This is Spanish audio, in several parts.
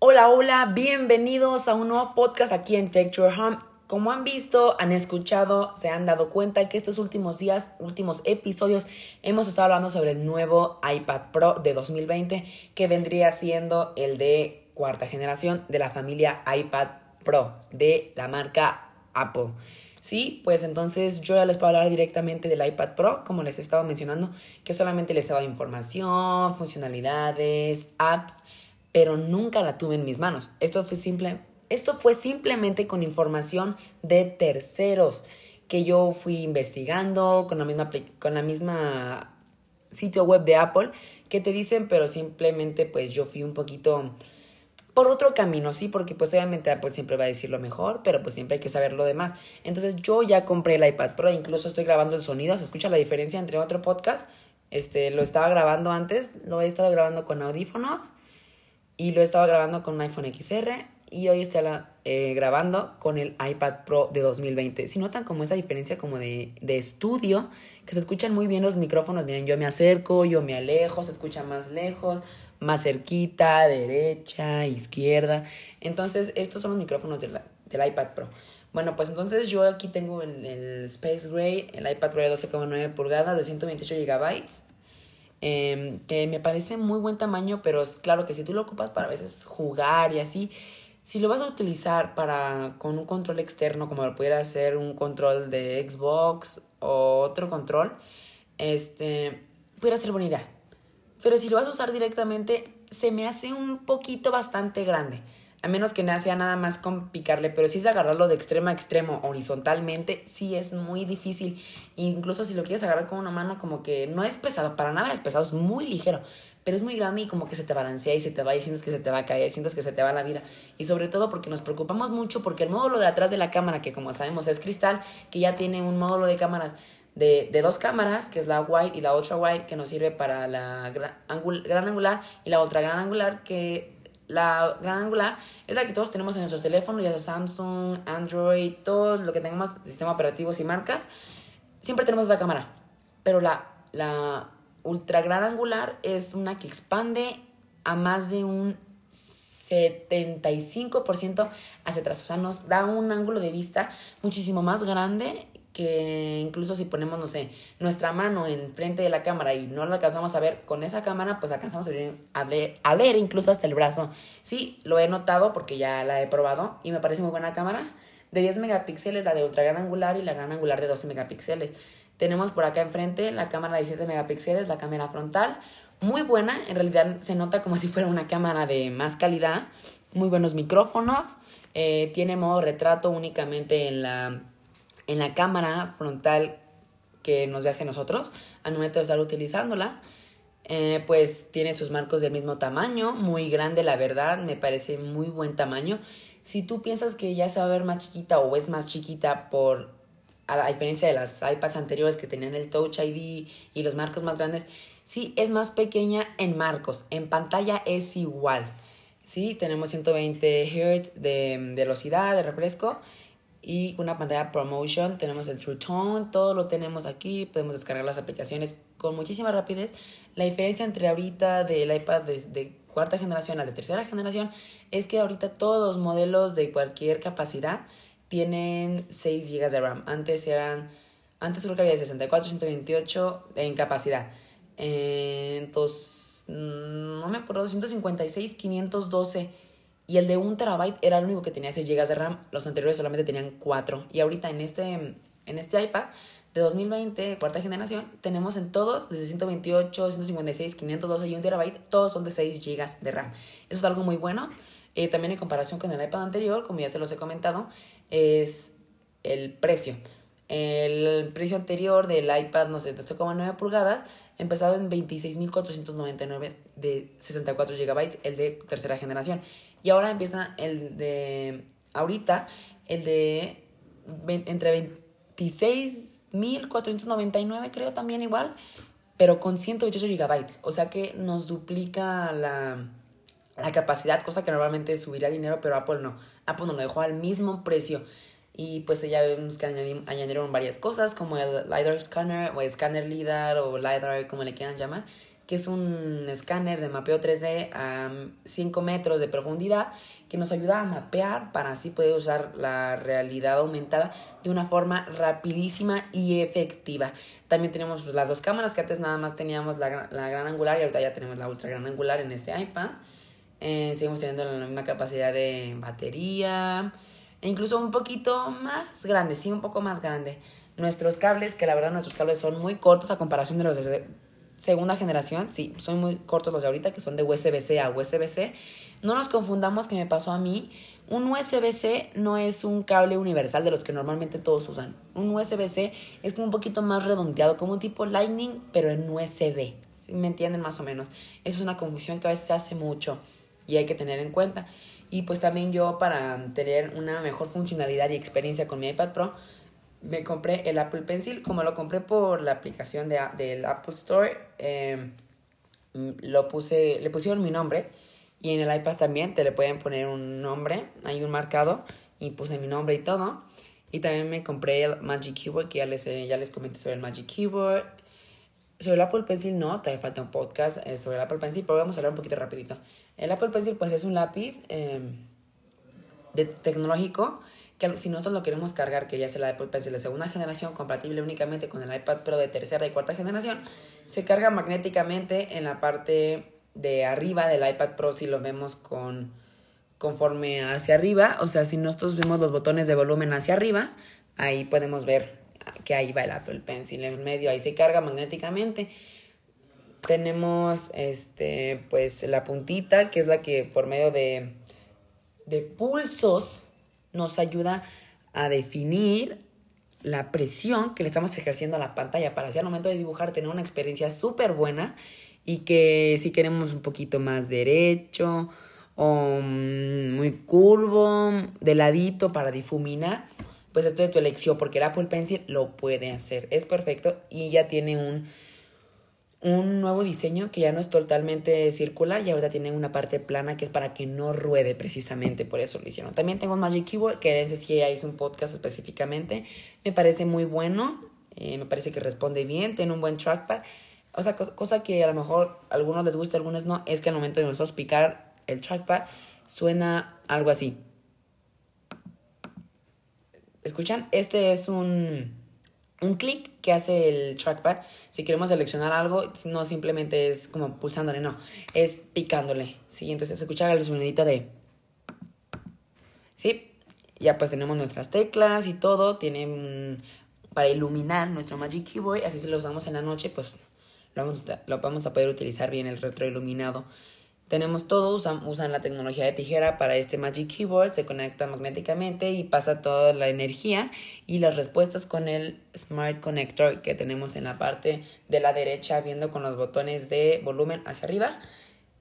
Hola, hola, bienvenidos a un nuevo podcast aquí en Tech Your Home. Como han visto, han escuchado, se han dado cuenta que estos últimos días, últimos episodios, hemos estado hablando sobre el nuevo iPad Pro de 2020, que vendría siendo el de cuarta generación de la familia iPad Pro de la marca Apple. Sí, pues entonces yo ya les puedo hablar directamente del iPad Pro, como les he estado mencionando, que solamente les he dado información, funcionalidades, apps pero nunca la tuve en mis manos. Esto fue, simple, esto fue simplemente con información de terceros que yo fui investigando con la misma, con la misma sitio web de Apple que te dicen, pero simplemente pues yo fui un poquito por otro camino, sí, porque pues obviamente Apple siempre va a decir lo mejor, pero pues siempre hay que saber lo demás. Entonces yo ya compré el iPad Pro, incluso estoy grabando el sonido, se escucha la diferencia entre otro podcast. Este, lo estaba grabando antes, lo he estado grabando con audífonos y lo he estado grabando con un iPhone XR y hoy estoy eh, grabando con el iPad Pro de 2020. Si notan como esa diferencia como de, de, estudio, que se escuchan muy bien los micrófonos, miren, yo me acerco, yo me alejo, se escucha más lejos, más cerquita, derecha, izquierda. Entonces, estos son los micrófonos del, del iPad Pro. Bueno, pues entonces yo aquí tengo el, el Space Gray, el iPad Pro de 12,9 pulgadas de 128 GB Em, que me parece muy buen tamaño, pero es claro que si tú lo ocupas para a veces jugar y así, si lo vas a utilizar para con un control externo, como lo pudiera ser un control de Xbox o otro control, este, pudiera ser buena idea. Pero si lo vas a usar directamente, se me hace un poquito bastante grande. A menos que sea nada más con picarle, pero si es agarrarlo de extremo a extremo horizontalmente, sí es muy difícil. Incluso si lo quieres agarrar con una mano, como que no es pesado, para nada es pesado, es muy ligero, pero es muy grande y como que se te balancea y se te va y sientes que se te va a caer, sientes que se te va la vida. Y sobre todo porque nos preocupamos mucho porque el módulo de atrás de la cámara, que como sabemos es cristal, que ya tiene un módulo de cámaras de, de, dos cámaras, que es la wide y la ultra wide, que nos sirve para la gran, gran angular, y la ultra gran angular, que la gran angular es la que todos tenemos en nuestros teléfonos, ya sea Samsung, Android, todo lo que tengamos, sistemas operativos y marcas. Siempre tenemos esa cámara. Pero la, la ultra gran angular es una que expande a más de un 75% hacia atrás. O sea, nos da un ángulo de vista muchísimo más grande que incluso si ponemos, no sé, nuestra mano enfrente de la cámara y no la alcanzamos a ver con esa cámara, pues alcanzamos a ver, a ver, incluso hasta el brazo. Sí, lo he notado porque ya la he probado y me parece muy buena cámara. De 10 megapíxeles, la de ultra gran angular y la gran angular de 12 megapíxeles. Tenemos por acá enfrente la cámara de 7 megapíxeles, la cámara frontal. Muy buena, en realidad se nota como si fuera una cámara de más calidad. Muy buenos micrófonos. Eh, tiene modo retrato únicamente en la en la cámara frontal que nos ve hacia nosotros al momento de estar utilizándola. Eh, pues tiene sus marcos del mismo tamaño, muy grande la verdad, me parece muy buen tamaño. Si tú piensas que ya se va a ver más chiquita o es más chiquita por a diferencia de las iPads anteriores que tenían el Touch ID y los marcos más grandes, sí es más pequeña en marcos, en pantalla es igual. Sí, tenemos 120 Hz de velocidad, de refresco y una pantalla promotion, tenemos el True Tone, todo lo tenemos aquí, podemos descargar las aplicaciones con muchísima rapidez. La diferencia entre ahorita del iPad de, cuarta generación a de tercera generación es que ahorita todos los modelos de cualquier capacidad tienen 6 GB de RAM. Antes eran, antes creo que había 64, 128 en capacidad. Entonces, no me acuerdo, 256, 512 y el de un terabyte era el único que tenía 6 GB de RAM. Los anteriores solamente tenían 4. Y ahorita en este, en este iPad de 2020, cuarta generación, tenemos en todos, desde 128, 156, 512 y 1 terabyte, todos son de 6 GB de RAM. Eso es algo muy bueno. Eh, también en comparación con el iPad anterior, como ya se los he comentado, es el precio. El precio anterior del iPad, no sé, de 8,9 pulgadas, empezaba en 26.499 de 64 GB, el de tercera generación. Y ahora empieza el de ahorita, el de entre 26.499 creo también igual, pero con 128 gigabytes. O sea que nos duplica la, la capacidad, cosa que normalmente subiría dinero, pero Apple no. Apple nos lo dejó al mismo precio. Y pues ya vemos que añadieron varias cosas como el LiDAR scanner o scanner LiDAR o LiDAR como le quieran llamar que es un escáner de mapeo 3D a 5 metros de profundidad que nos ayuda a mapear para así poder usar la realidad aumentada de una forma rapidísima y efectiva. También tenemos pues, las dos cámaras que antes nada más teníamos la, la, gran angular y ahorita ya tenemos la ultra gran angular en este iPad. Eh, seguimos teniendo la misma capacidad de batería e incluso un poquito más grande, sí, un poco más grande. Nuestros cables, que la verdad nuestros cables son muy cortos a comparación de los de segunda generación, sí, son muy cortos los de ahorita, que son de USB-C a USB-C. No nos confundamos que me pasó a mí. Un USB-C no es un cable universal de los que normalmente todos usan. Un USB-C es como un poquito más redondeado, como un tipo Lightning, pero en USB. ¿Me entienden más o menos? Esa es una confusión que a veces se hace mucho y hay que tener en cuenta. Y pues también yo para tener una mejor funcionalidad y experiencia con mi iPad Pro, me compré el Apple Pencil. Como lo compré por la aplicación de, del Apple Store, em, lo puse, le pusieron mi nombre. Y en el iPad también te le pueden poner un nombre, hay un marcado, y puse mi nombre y todo. Y también me compré el Magic Keyboard, que ya les, ya les comenté sobre el Magic Keyboard. Sobre el Apple Pencil no, todavía falta un podcast eh, sobre el Apple Pencil, pero vamos a hablar un poquito rapidito. El Apple Pencil pues es un lápiz em, de, tecnológico que si nosotros lo queremos cargar, que ya es el Apple Pencil de segunda generación, compatible únicamente con el iPad Pro de tercera y cuarta generación, se carga magnéticamente en la parte de arriba del iPad Pro si lo vemos con conforme hacia arriba, o sea, si nosotros vemos los botones de volumen hacia arriba, ahí podemos ver que ahí va el Apple Pencil en medio, ahí se carga magnéticamente. Tenemos este pues la puntita, que es la que por medio de de pulsos nos ayuda a definir la presión que le estamos ejerciendo a la pantalla para así al momento de dibujar tener una experiencia súper buena y que si queremos un poquito más derecho o mm, muy curvo, de ladito para difuminar, pues esto de tu elección porque el Apple Pencil lo puede hacer, es perfecto y ya tiene un un nuevo diseño que ya no es totalmente circular y ahora tiene una parte plana que es para que no ruede precisamente, por eso lo hicieron. También tengo un Magic Keyboard, que ese sí hice un podcast específicamente, me parece muy bueno, eh, me parece que responde bien, tiene un buen trackpad, o sea, cosa que a lo mejor a algunos les gusta, a algunos no, es que al momento de nosotros picar el trackpad suena algo así. ¿Escuchan? Este es un un clic que hace el trackpad. Si queremos seleccionar algo, no simplemente es como pulsándole, no, es picándole. ¿sí? Entonces se escucha el sonidito de... ¿Sí? Ya pues tenemos nuestras teclas y todo. Tiene para iluminar nuestro Magic Keyboard. Así si lo usamos en la noche, pues lo vamos, lo vamos a poder utilizar bien el retroiluminado. Tenemos todo, usan, usan la tecnología de tijera para este Magic Keyboard, se conecta magnéticamente y pasa toda la energía y las respuestas con el Smart Connector que tenemos en la parte de la derecha viendo con los botones de volumen hacia arriba.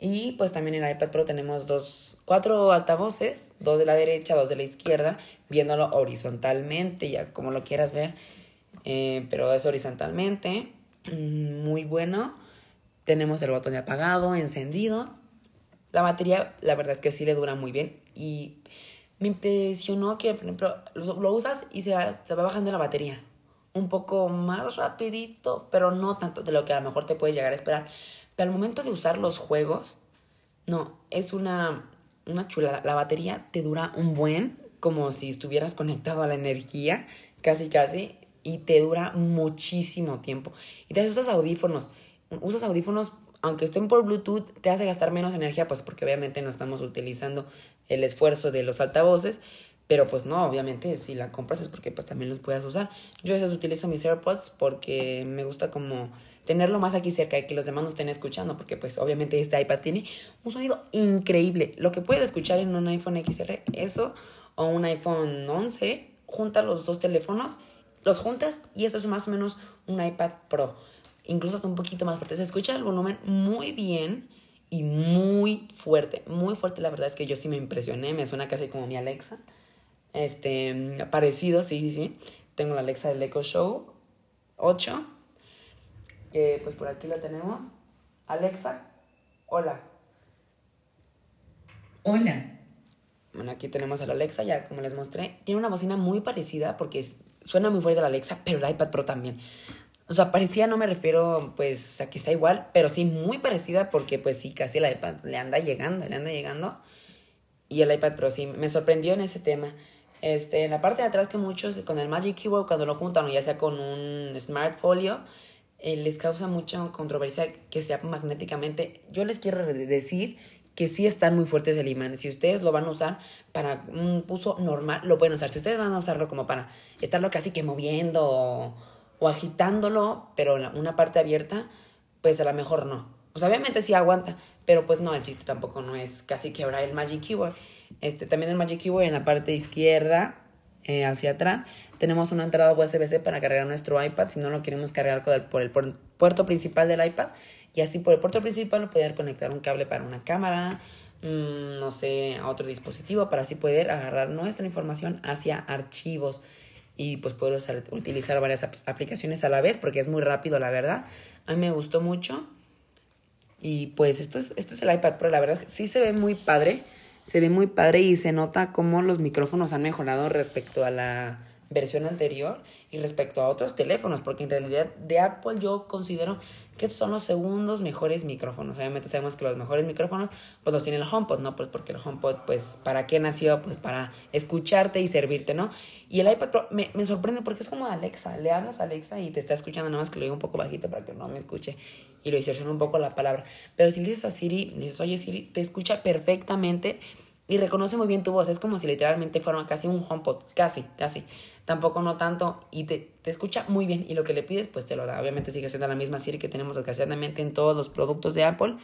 Y pues también en el iPad Pro tenemos dos, cuatro altavoces, dos de la derecha, dos de la izquierda, viéndolo horizontalmente, ya como lo quieras ver, eh, pero es horizontalmente, mm, muy bueno. Tenemos el botón de apagado, encendido la batería, la verdad es que sí le dura muy bien y me impresionó que, por ejemplo, lo, usas y se va, se va bajando la batería. Un poco más rapidito, pero no tanto de lo que a lo mejor te puedes llegar a esperar. Pero al momento de usar los juegos, no, es una, una chulada. La batería te dura un buen, como si estuvieras conectado a la energía, casi casi, y te dura muchísimo tiempo. Y te usas audífonos. Usas audífonos aunque estén por Bluetooth, te hace gastar menos energía, pues porque obviamente no estamos utilizando el esfuerzo de los altavoces, pero pues no, obviamente si la compras es porque pues también los puedas usar. Yo a veces utilizo mis AirPods porque me gusta como tenerlo más aquí cerca y que los demás no estén escuchando, porque pues obviamente este iPad tiene un sonido increíble. Lo que puedes escuchar en un iPhone XR, eso, o un iPhone 11, junta los dos teléfonos, los juntas y eso es más o menos un iPad Pro incluso hasta un poquito más fuerte. Se escucha el volumen muy bien y muy fuerte, muy fuerte. La verdad es que yo sí me impresioné, me suena casi como mi Alexa. Este, parecido, sí, sí, sí. Tengo la Alexa del Echo Show 8, que pues por aquí la tenemos. Alexa, hola. Hola. Bueno, aquí tenemos a la Alexa, ya como les mostré. Tiene una bocina muy parecida porque suena muy fuerte la Alexa, pero el iPad Pro también O sea, parecía, no me refiero, pues, o sea, que está igual, pero sí muy parecida porque, pues, sí, casi el iPad le anda llegando, le anda llegando. Y el iPad Pro sí, me sorprendió en ese tema. Este, en la parte de atrás que muchos con el Magic Keyboard cuando lo juntan, ya sea con un Smart Folio, eh, les causa mucha controversia que sea magnéticamente. Yo les quiero decir que sí están muy fuertes el imán. Si ustedes lo van a usar para un uso normal, lo pueden usar. Si ustedes van a usarlo como para estarlo casi que moviendo o, agitándolo, pero una parte abierta, pues a lo mejor no. Pues obviamente sí aguanta, pero pues no, el chiste tampoco no es casi quebrar el Magic Keyboard. Este, también el Magic Keyboard en la parte izquierda, eh, hacia atrás, tenemos una entrada USB-C para cargar nuestro iPad si no lo queremos cargar por el, puerto principal del iPad. Y así por el puerto principal poder conectar un cable para una cámara, mm, no sé, a otro dispositivo para así poder agarrar nuestra información hacia archivos y pues poder utilizar varias aplicaciones a la vez porque es muy rápido, la verdad. A mí me gustó mucho. Y pues esto es, esto es el iPad Pro, la verdad sí se ve muy padre. Se ve muy padre y se nota cómo los micrófonos han mejorado respecto a la versión anterior y respecto a otros teléfonos, porque en realidad de Apple yo considero que estos son los segundos mejores micrófonos. Obviamente sabemos que los mejores micrófonos pues los tiene el HomePod, ¿no? Pues porque el HomePod pues para qué nació, pues para escucharte y servirte, ¿no? Y el iPad Pro me, me sorprende porque es como Alexa, le hablas a Alexa y te está escuchando, nada más que lo digo un poco bajito para que no me escuche y lo distorsiona un poco la palabra. Pero si le dices a Siri, dices, oye Siri, te escucha perfectamente y reconoce muy bien tu voz. Es como si literalmente fuera casi un HomePod, casi, casi. Tampoco no tanto y te, te escucha muy bien y lo que le pides pues te lo da. Obviamente sigue siendo la misma Siri que tenemos desgraciadamente en todos los productos de Apple,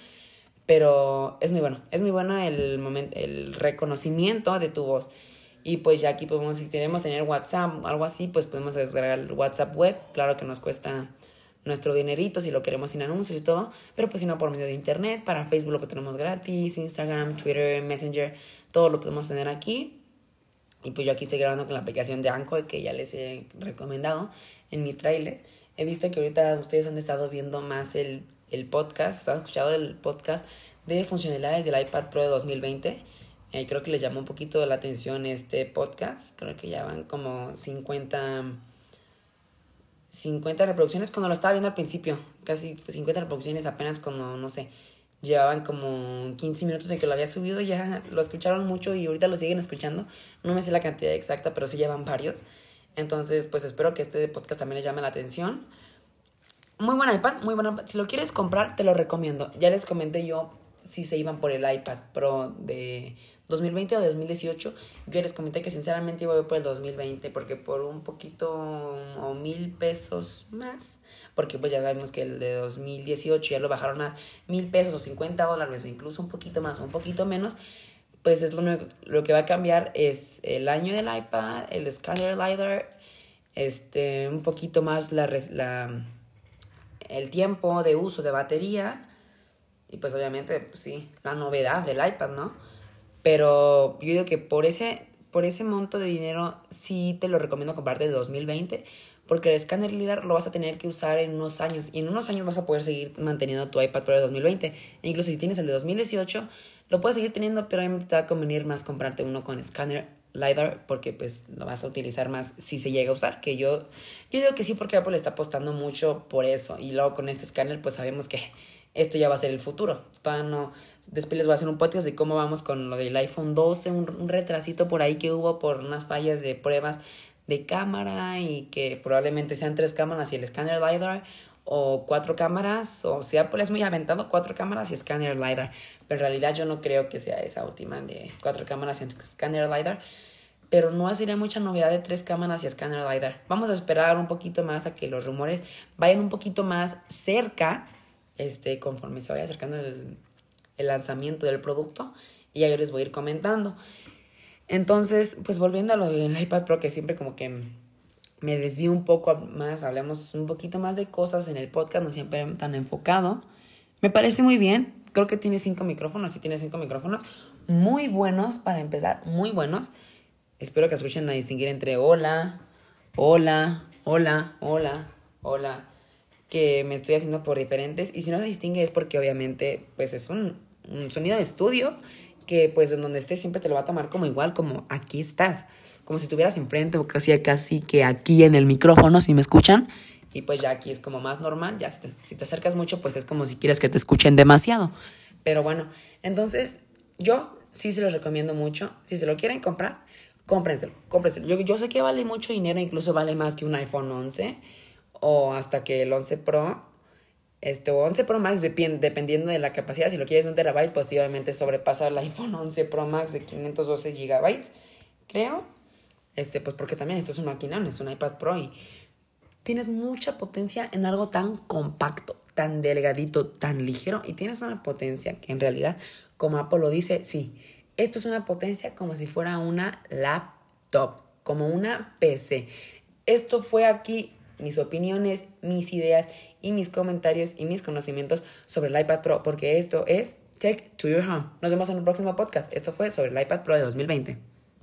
pero es muy bueno. Es muy bueno el, el reconocimiento de tu voz. Y pues ya aquí podemos, si queremos tener WhatsApp algo así, pues podemos descargar el WhatsApp web. Claro que nos cuesta nuestro dinerito si lo queremos sin anuncios y todo, pero pues si no por medio de internet, para Facebook lo que tenemos gratis, Instagram, Twitter, Messenger, todo lo podemos tener aquí. Y pues yo aquí estoy grabando con la aplicación de Anchor que ya les he recomendado en mi trailer. He visto que ahorita ustedes han estado viendo más el, el podcast, han escuchado el podcast de funcionalidades del iPad Pro de 2020. Eh, creo que les llamó un poquito la atención este podcast. Creo que ya van como 50 50 reproducciones cuando lo estaba viendo al principio. Casi 50 reproducciones apenas cuando, no sé, llevaban como 15 minutos de que lo había subido. Ya lo escucharon mucho y ahorita lo siguen escuchando. No me sé la cantidad exacta, pero sí llevan varios. Entonces, pues espero que este podcast también les llame la atención. Muy buen iPad, muy buen iPad. Si lo quieres comprar, te lo recomiendo. Ya les comenté yo si se iban por el iPad Pro de 2020 o 2018, yo les comenté que sinceramente iba a ir por el 2020 porque por un poquito o mil pesos más, porque pues ya sabemos que el de 2018 ya lo bajaron a mil pesos o 50 dólares o incluso un poquito más o un poquito menos, pues es lo, lo que va a cambiar es el año del iPad, el scanner LiDAR, este, un poquito más la, la, el tiempo de uso de batería y pues obviamente, pues, sí, la novedad del iPad, ¿no? Pero yo digo que por ese, por ese monto de dinero sí te lo recomiendo comprarte de 2020 porque el escáner LIDAR lo vas a tener que usar en unos años y en unos años vas a poder seguir manteniendo tu iPad Pro de 2020. E incluso si tienes el de 2018, lo puedes seguir teniendo, pero obviamente te va a convenir más comprarte uno con escáner LiDAR porque pues lo vas a utilizar más si se llega a usar, que yo, yo digo que sí porque Apple está apostando mucho por eso y luego con este escáner pues sabemos que esto ya va a ser el futuro. Todavía no, Después les voy a hacer un podcast de cómo vamos con lo del iPhone 12, un, retrasito por ahí que hubo por unas fallas de pruebas de cámara y que probablemente sean tres cámaras y el escáner LiDAR o cuatro cámaras, o sea, pues es muy aventado, cuatro cámaras y escáner LiDAR. Pero en realidad yo no creo que sea esa última de cuatro cámaras y escáner LiDAR. Pero no sería mucha novedad de tres cámaras y escáner LiDAR. Vamos a esperar un poquito más a que los rumores vayan un poquito más cerca, este, conforme se vaya acercando el el lanzamiento del producto y ya yo les voy a ir comentando. Entonces, pues volviendo a lo del iPad Pro, que siempre como que me desvío un poco más, hablamos un poquito más de cosas en el podcast, no siempre tan enfocado. Me parece muy bien, creo que tiene cinco micrófonos, sí tiene cinco micrófonos, muy buenos para empezar, muy buenos. Espero que escuchen a distinguir entre hola, hola, hola, hola, hola, que me estoy haciendo por diferentes. Y si no se distingue es porque obviamente pues es un, sonido de estudio que pues en donde estés siempre te lo va a tomar como igual, como aquí estás, como si estuvieras enfrente o casi casi que aquí en el micrófono, si me escuchan, Y pues ya aquí es como más normal, ya si te, si te acercas mucho, pues es como si quieres que te escuchen demasiado. Pero bueno, entonces yo sí se los recomiendo mucho. Si se lo quieren comprar, cómprenselo, cómprenselo. Yo, yo sé que vale mucho dinero, incluso vale más que un iPhone 11 o hasta que el 11 Pro, este, o 11 Pro Max, dependiendo de la capacidad. Si lo quieres un terabyte, pues sí, obviamente sobrepasa el iPhone 11 Pro Max de 512 gigabytes, creo. Este, pues porque también esto es un maquinón, es un iPad Pro y tienes mucha potencia en algo tan compacto, tan delgadito, tan ligero y tienes una potencia que en realidad, como Apple lo dice, sí, esto es una potencia como si fuera una laptop, como una PC. Esto fue aquí mis opiniones, mis ideas y mis comentarios y mis conocimientos sobre el iPad Pro, porque esto es Tech to Your Home. Nos vemos en el próximo podcast. Esto fue sobre el iPad Pro de 2020.